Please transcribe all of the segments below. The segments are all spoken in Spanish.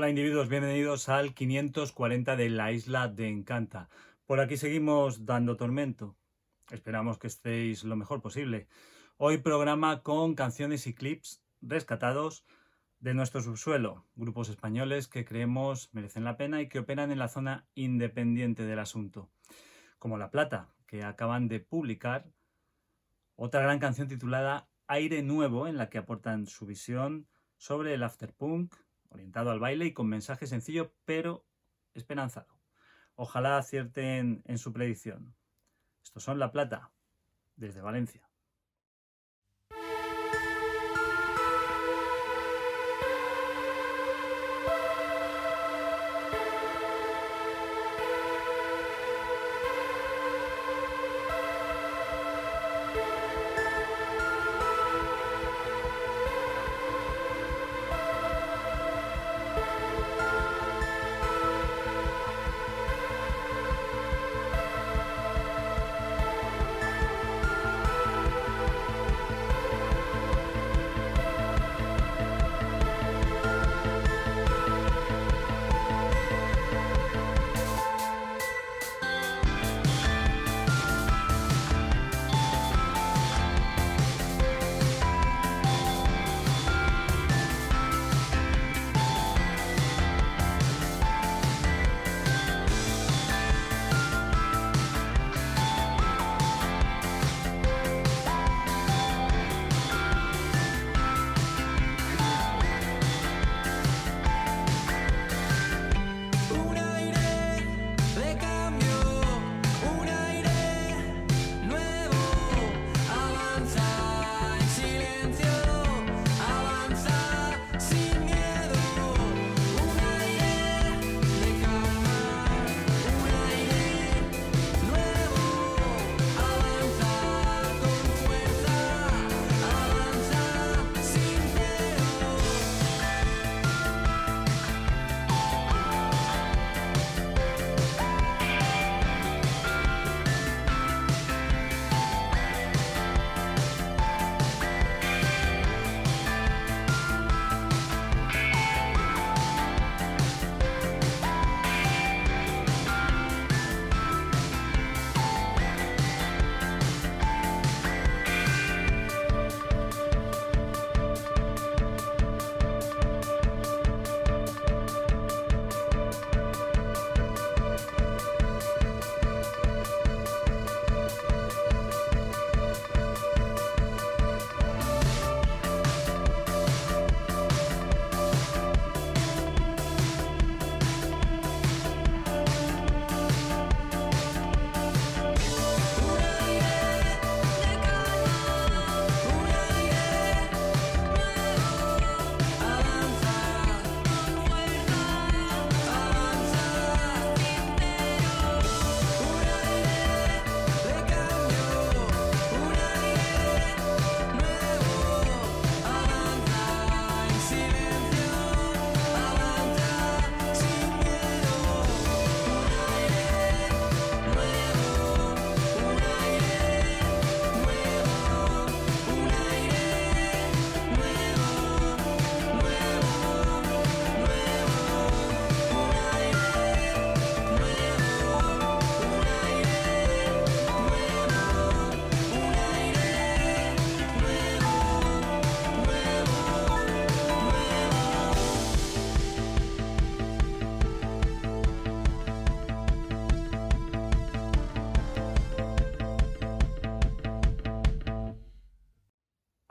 Hola individuos, bienvenidos al 540 de la isla de Encanta. Por aquí seguimos dando tormento. Esperamos que estéis lo mejor posible. Hoy programa con canciones y clips rescatados de nuestro subsuelo, grupos españoles que creemos merecen la pena y que operan en la zona independiente del asunto, como La Plata, que acaban de publicar otra gran canción titulada Aire Nuevo, en la que aportan su visión sobre el afterpunk, orientado al baile y con mensaje sencillo pero esperanzado. Ojalá acierten en su predicción. Estos son La Plata, desde Valencia.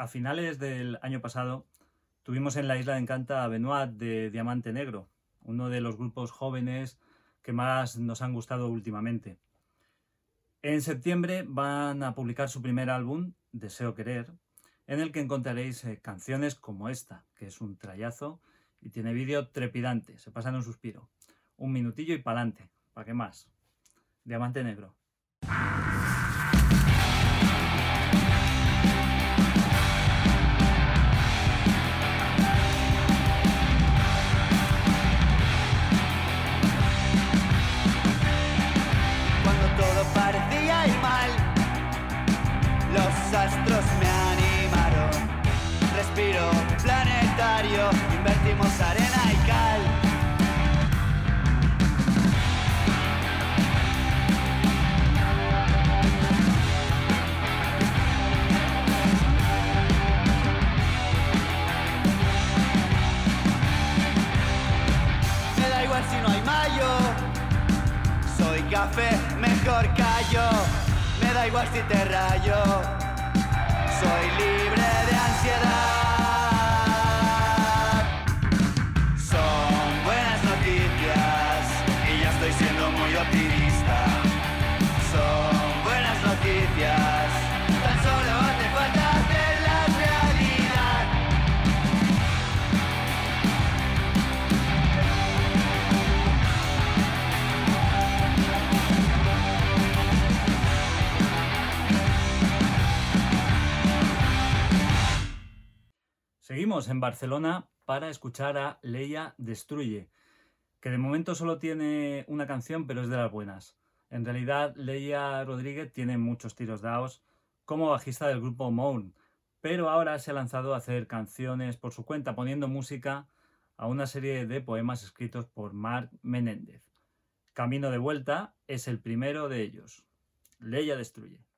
Finales del año pasado tuvimos en la isla de Encanta a Benoit de Diamante Negro, uno de los grupos jóvenes que más nos han gustado últimamente. En septiembre van a publicar su primer álbum, Deseo Querer, en el que encontraréis eh, canciones como esta, que es un trayazo y tiene vídeo trepidante, se pasa en un suspiro. Un minutillo y pa'lante, ¿para qué más? Diamante Negro. los astros me animaron. Respiro planetario, invertimos arena y cal. Me da igual si no hay mayo, soy café, mejor callo. Me da igual si te rayo. Soy libre de ansiedad. Seguimos en Barcelona para escuchar a Leia Destruye, que de momento solo tiene una canción, pero es de las buenas. En realidad, Leia Rodríguez tiene muchos tiros dados como bajista del grupo Moon, pero ahora se ha lanzado a hacer canciones por su cuenta, poniendo música a una serie de poemas escritos por Mark Menéndez. Camino de vuelta es el primero de ellos. Leia Destruye.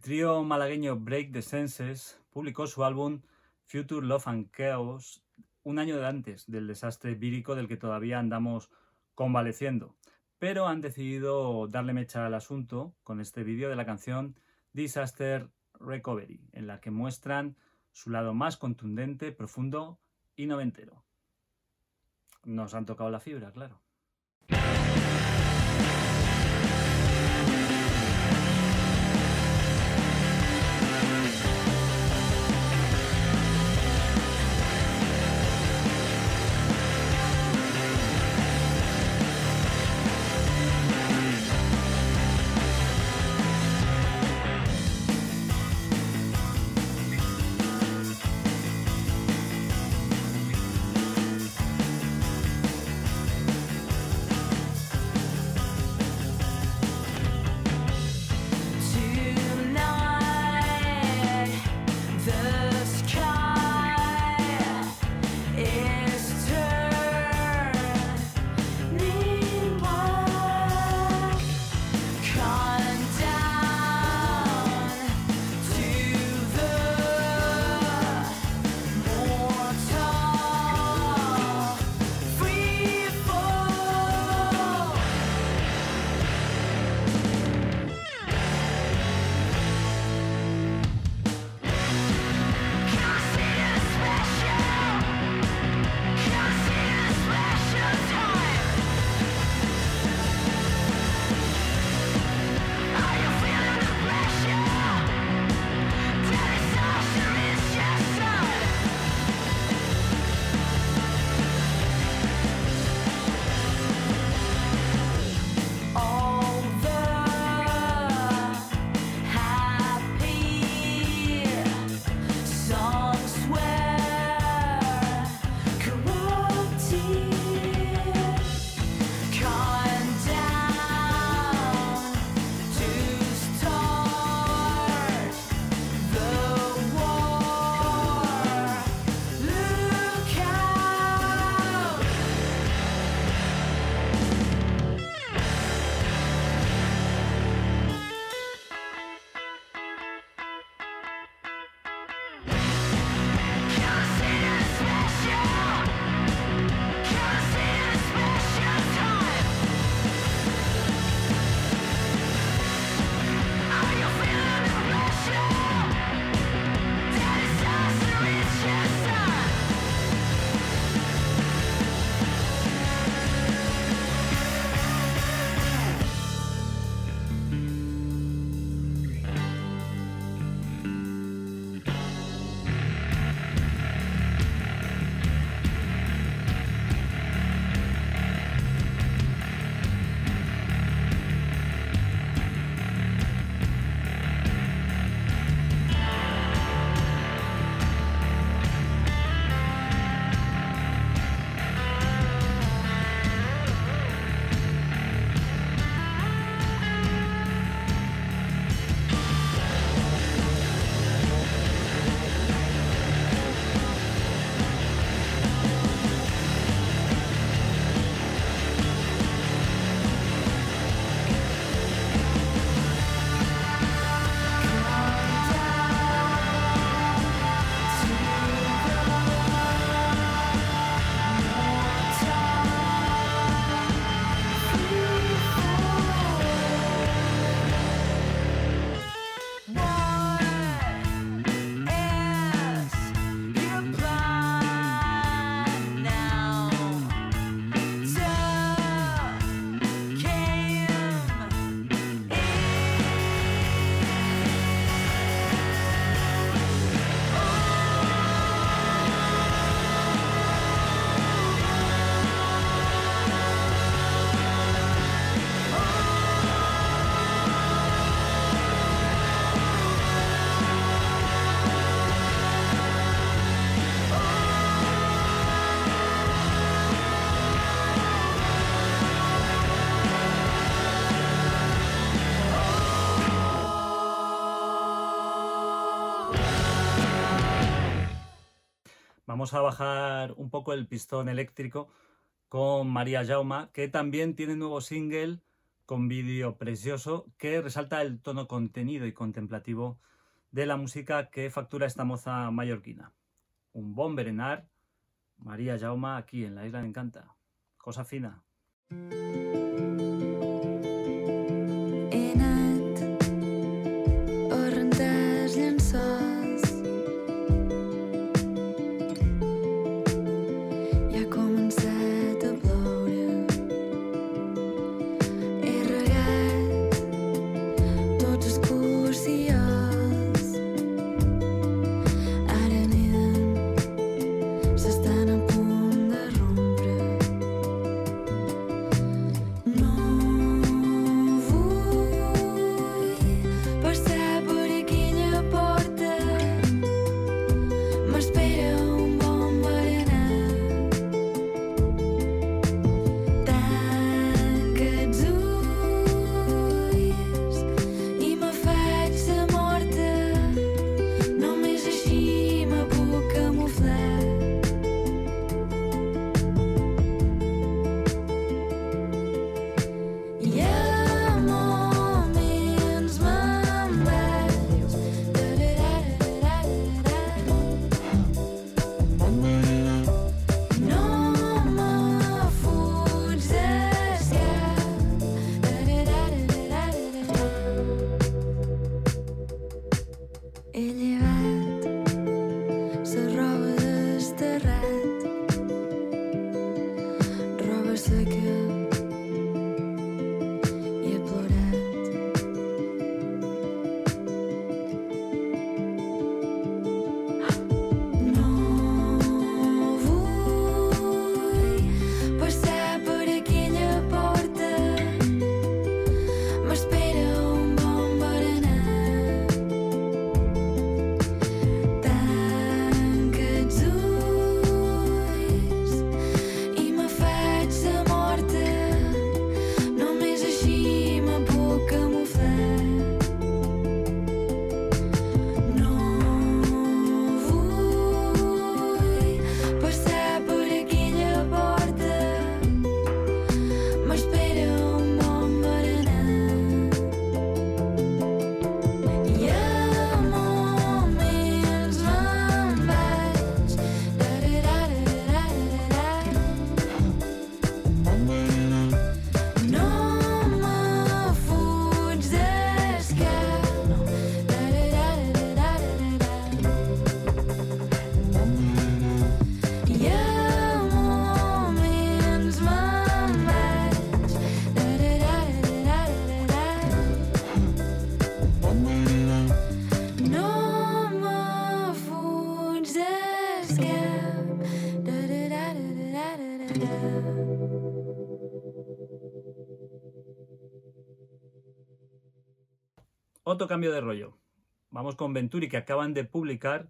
El trío malagueño Break the Senses publicó su álbum Future Love and Chaos un año antes del desastre vírico del que todavía andamos convaleciendo. pero han decidido darle mecha al asunto con este vídeo de la canción Disaster Recovery, en la que muestran su lado más contundente, profundo y noventero. Nos han tocado la fibra, claro. Vamos a bajar un poco el pistón eléctrico con María Jauma, que también tiene nuevo single con vídeo precioso que resalta el tono contenido y contemplativo de la música que factura esta moza mallorquina. Un bon berenar, María Jauma aquí en la Isla de Encanta. Cosa fina. Otro cambio de rollo. Vamos con Venturi, que acaban de publicar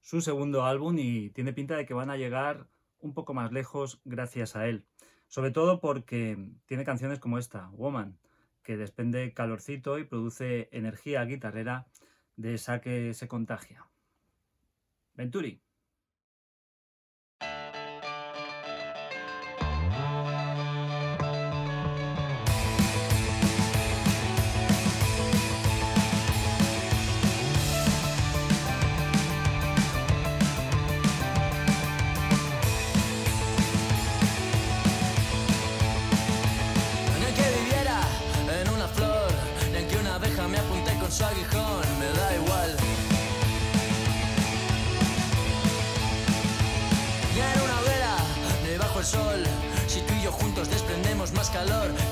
su segundo álbum y tiene pinta de que van a llegar un poco más lejos gracias a él. Sobre todo porque tiene canciones como esta, Woman, que despende calorcito y produce energía guitarrera de esa que se contagia. Venturi. calor.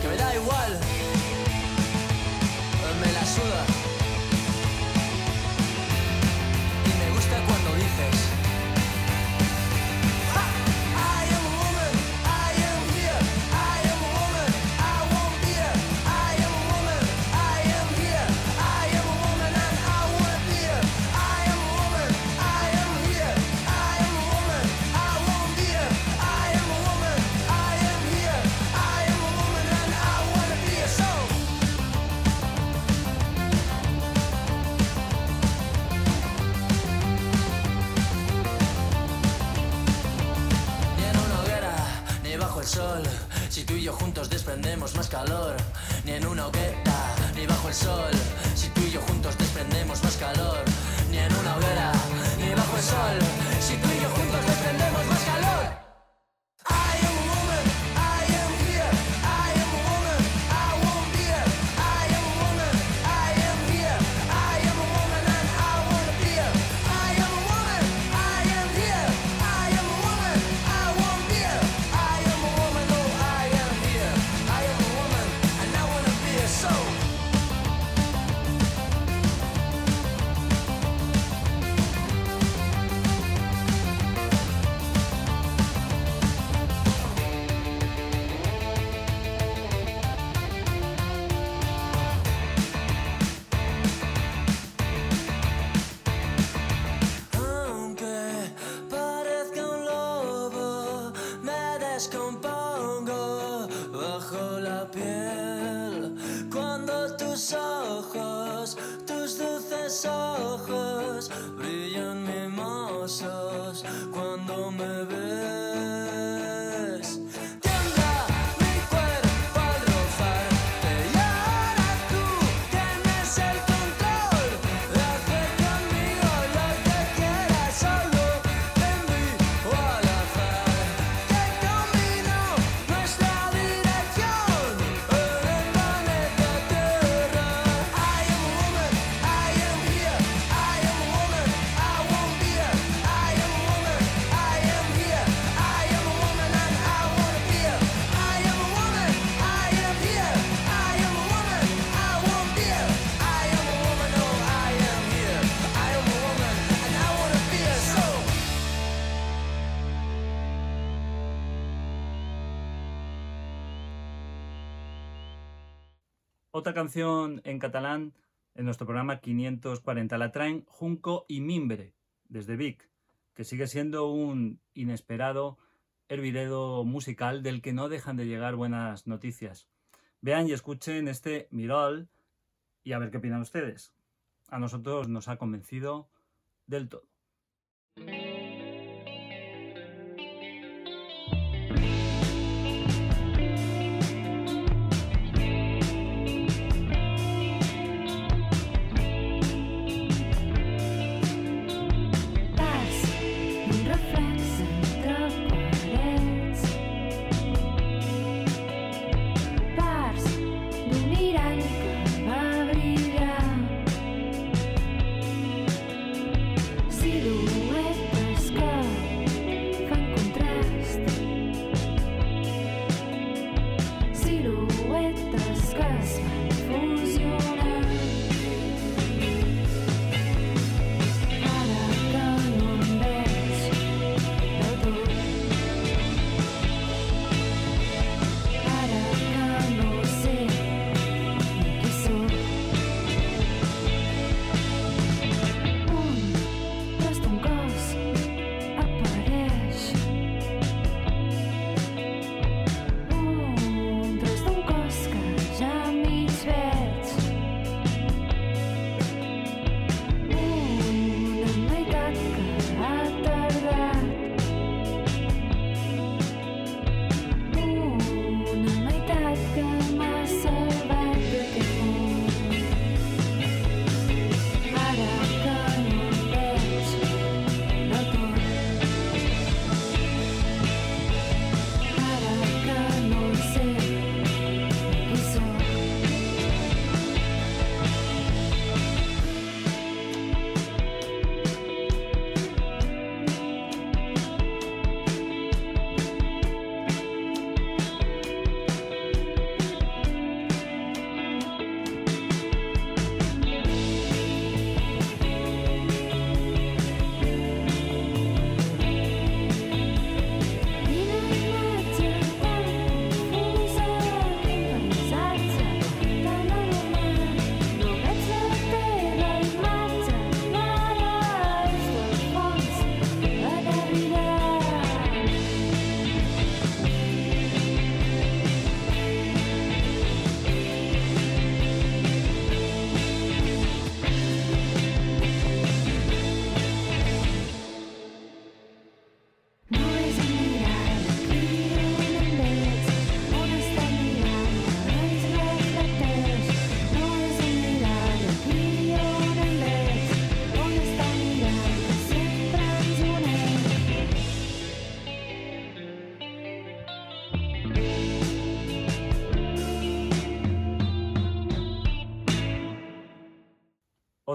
Otra canción en catalán en nuestro programa 540 la traen Junco y Mimbre, desde Vic, que sigue siendo un inesperado hervidero musical del que no dejan de llegar buenas noticias. Vean y escuchen este Mirol y a ver qué opinan ustedes. A nosotros nos ha convencido del todo.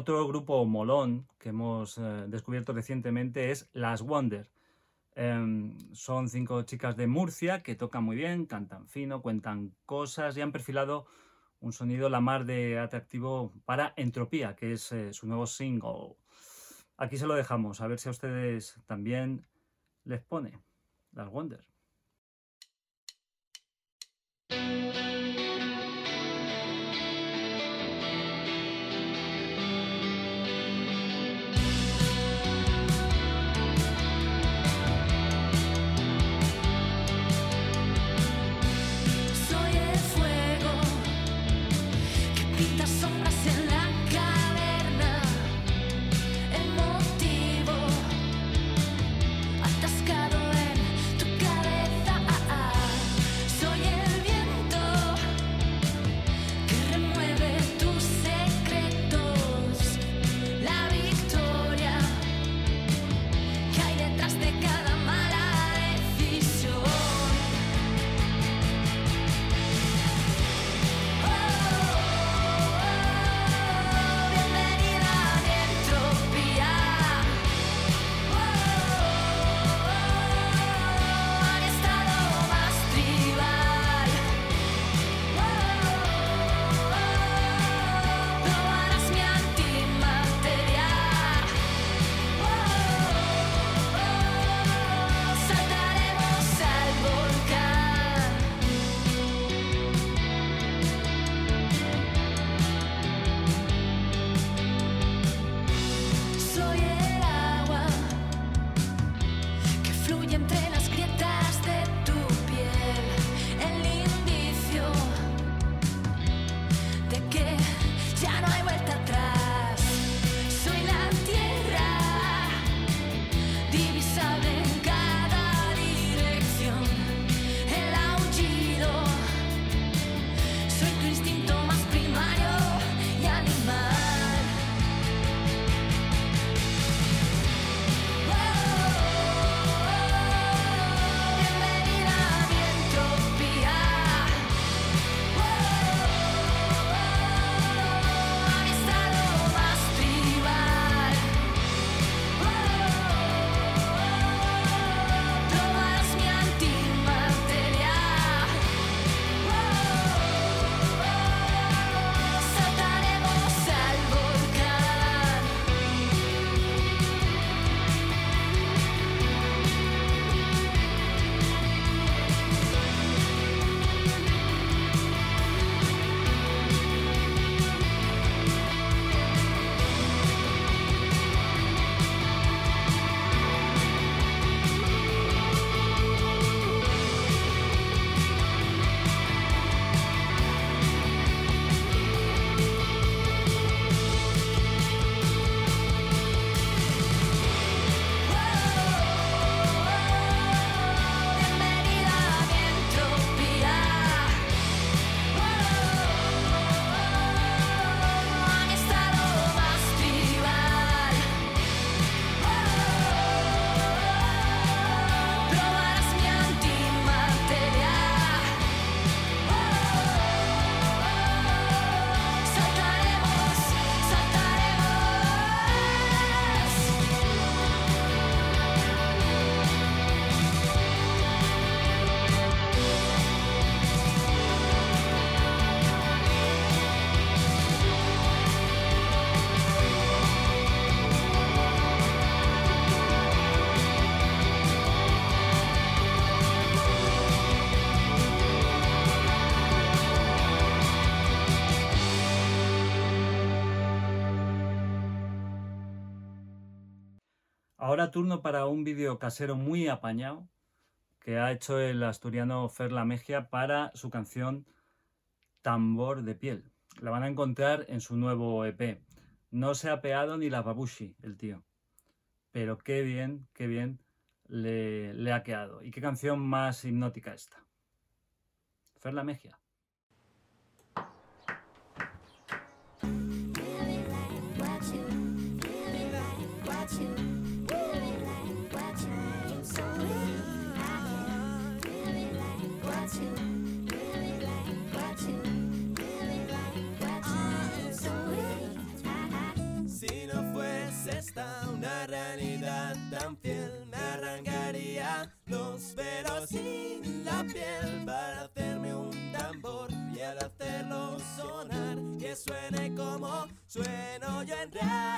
Otro grupo molón que hemos eh, descubierto recientemente es Las Wonder. Em, son cinco chicas de Murcia que tocan muy bien, cantan fino, cuentan cosas y han perfilado un sonido la mar de atractivo para Entropía, que es eh, su nuevo single. Aquí se lo dejamos, a ver si a ustedes también les pone Las Wonder. Ahora turno para un vídeo casero muy apañado que ha hecho el asturiano Fer La Megia para su canción Tambor de piel. La van a encontrar en su nuevo EP. No se ha peado ni la babushi, el tío. Pero qué bien, qué bien le, ha quedado. Y qué canción más hipnótica esta. Fer Si no fuese esta una realidad tan fiel, me arrancaría los pelos sin la piel para hacerme un tambor y al hacerlo sonar que suene como sueno yo en realidad.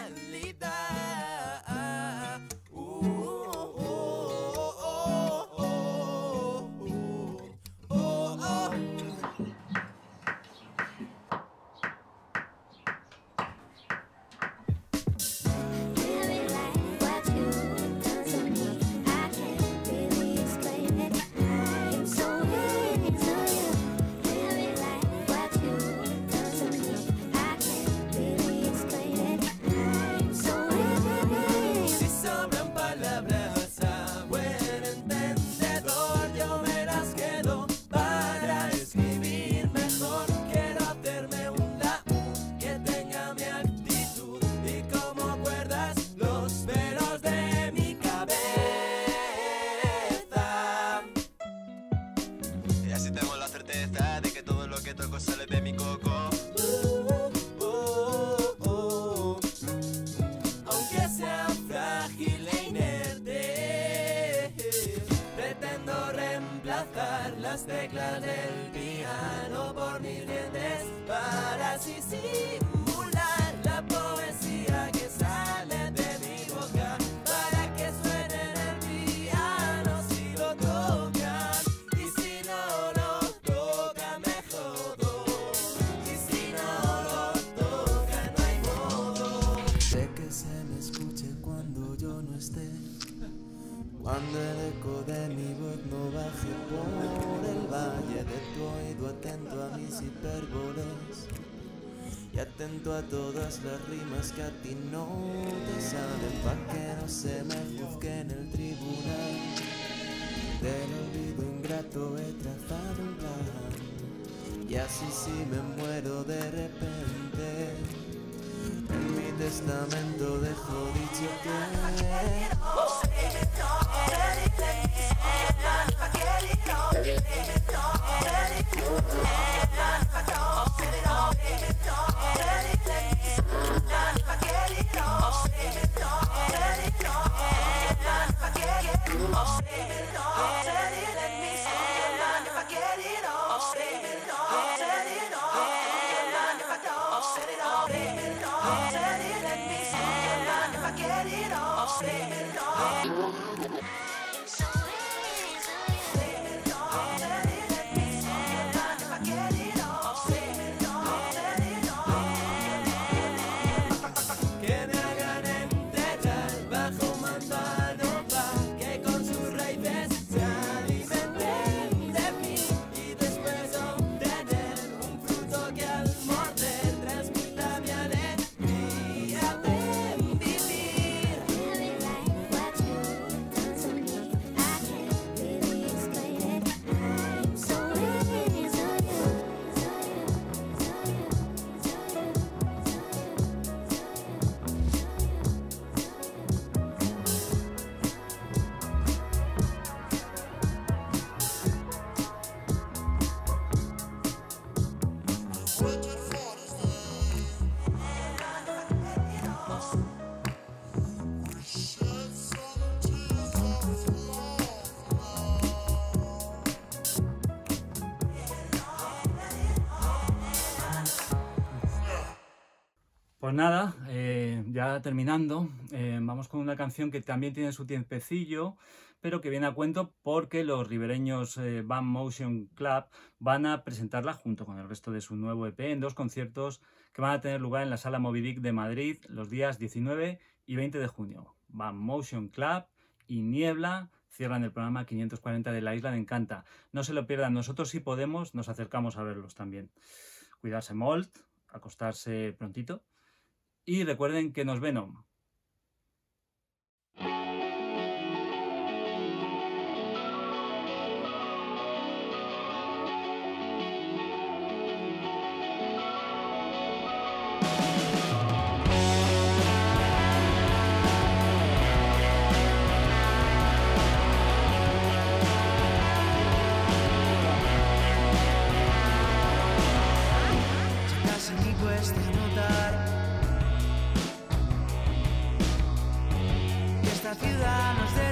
Reemplazar las teclas del piano por mis dientes para así simular atento a mis hipérboles y atento a todas las rimas que a ti no te salen pa' que no se me juzgue en el tribunal del olvido ingrato he trazado un plan y así si me muero de repente en mi testamento dejo dicho que Que Pues nada, eh, ya terminando, eh, vamos con una canción que también tiene su tiempecillo, pero que viene a cuento porque los ribereños eh, Band Motion Club van a presentarla junto con el resto de su nuevo EP en dos conciertos que van a tener lugar en la Sala Moby Dick de Madrid los días 19 y 20 de junio. Band Motion Club y Niebla cierran el programa 540 de la Isla de Encanta. No se lo pierdan, nosotros si podemos nos acercamos a verlos también. Cuidarse molt, acostarse prontito y recuerden que nos Venom. esta ciudad nos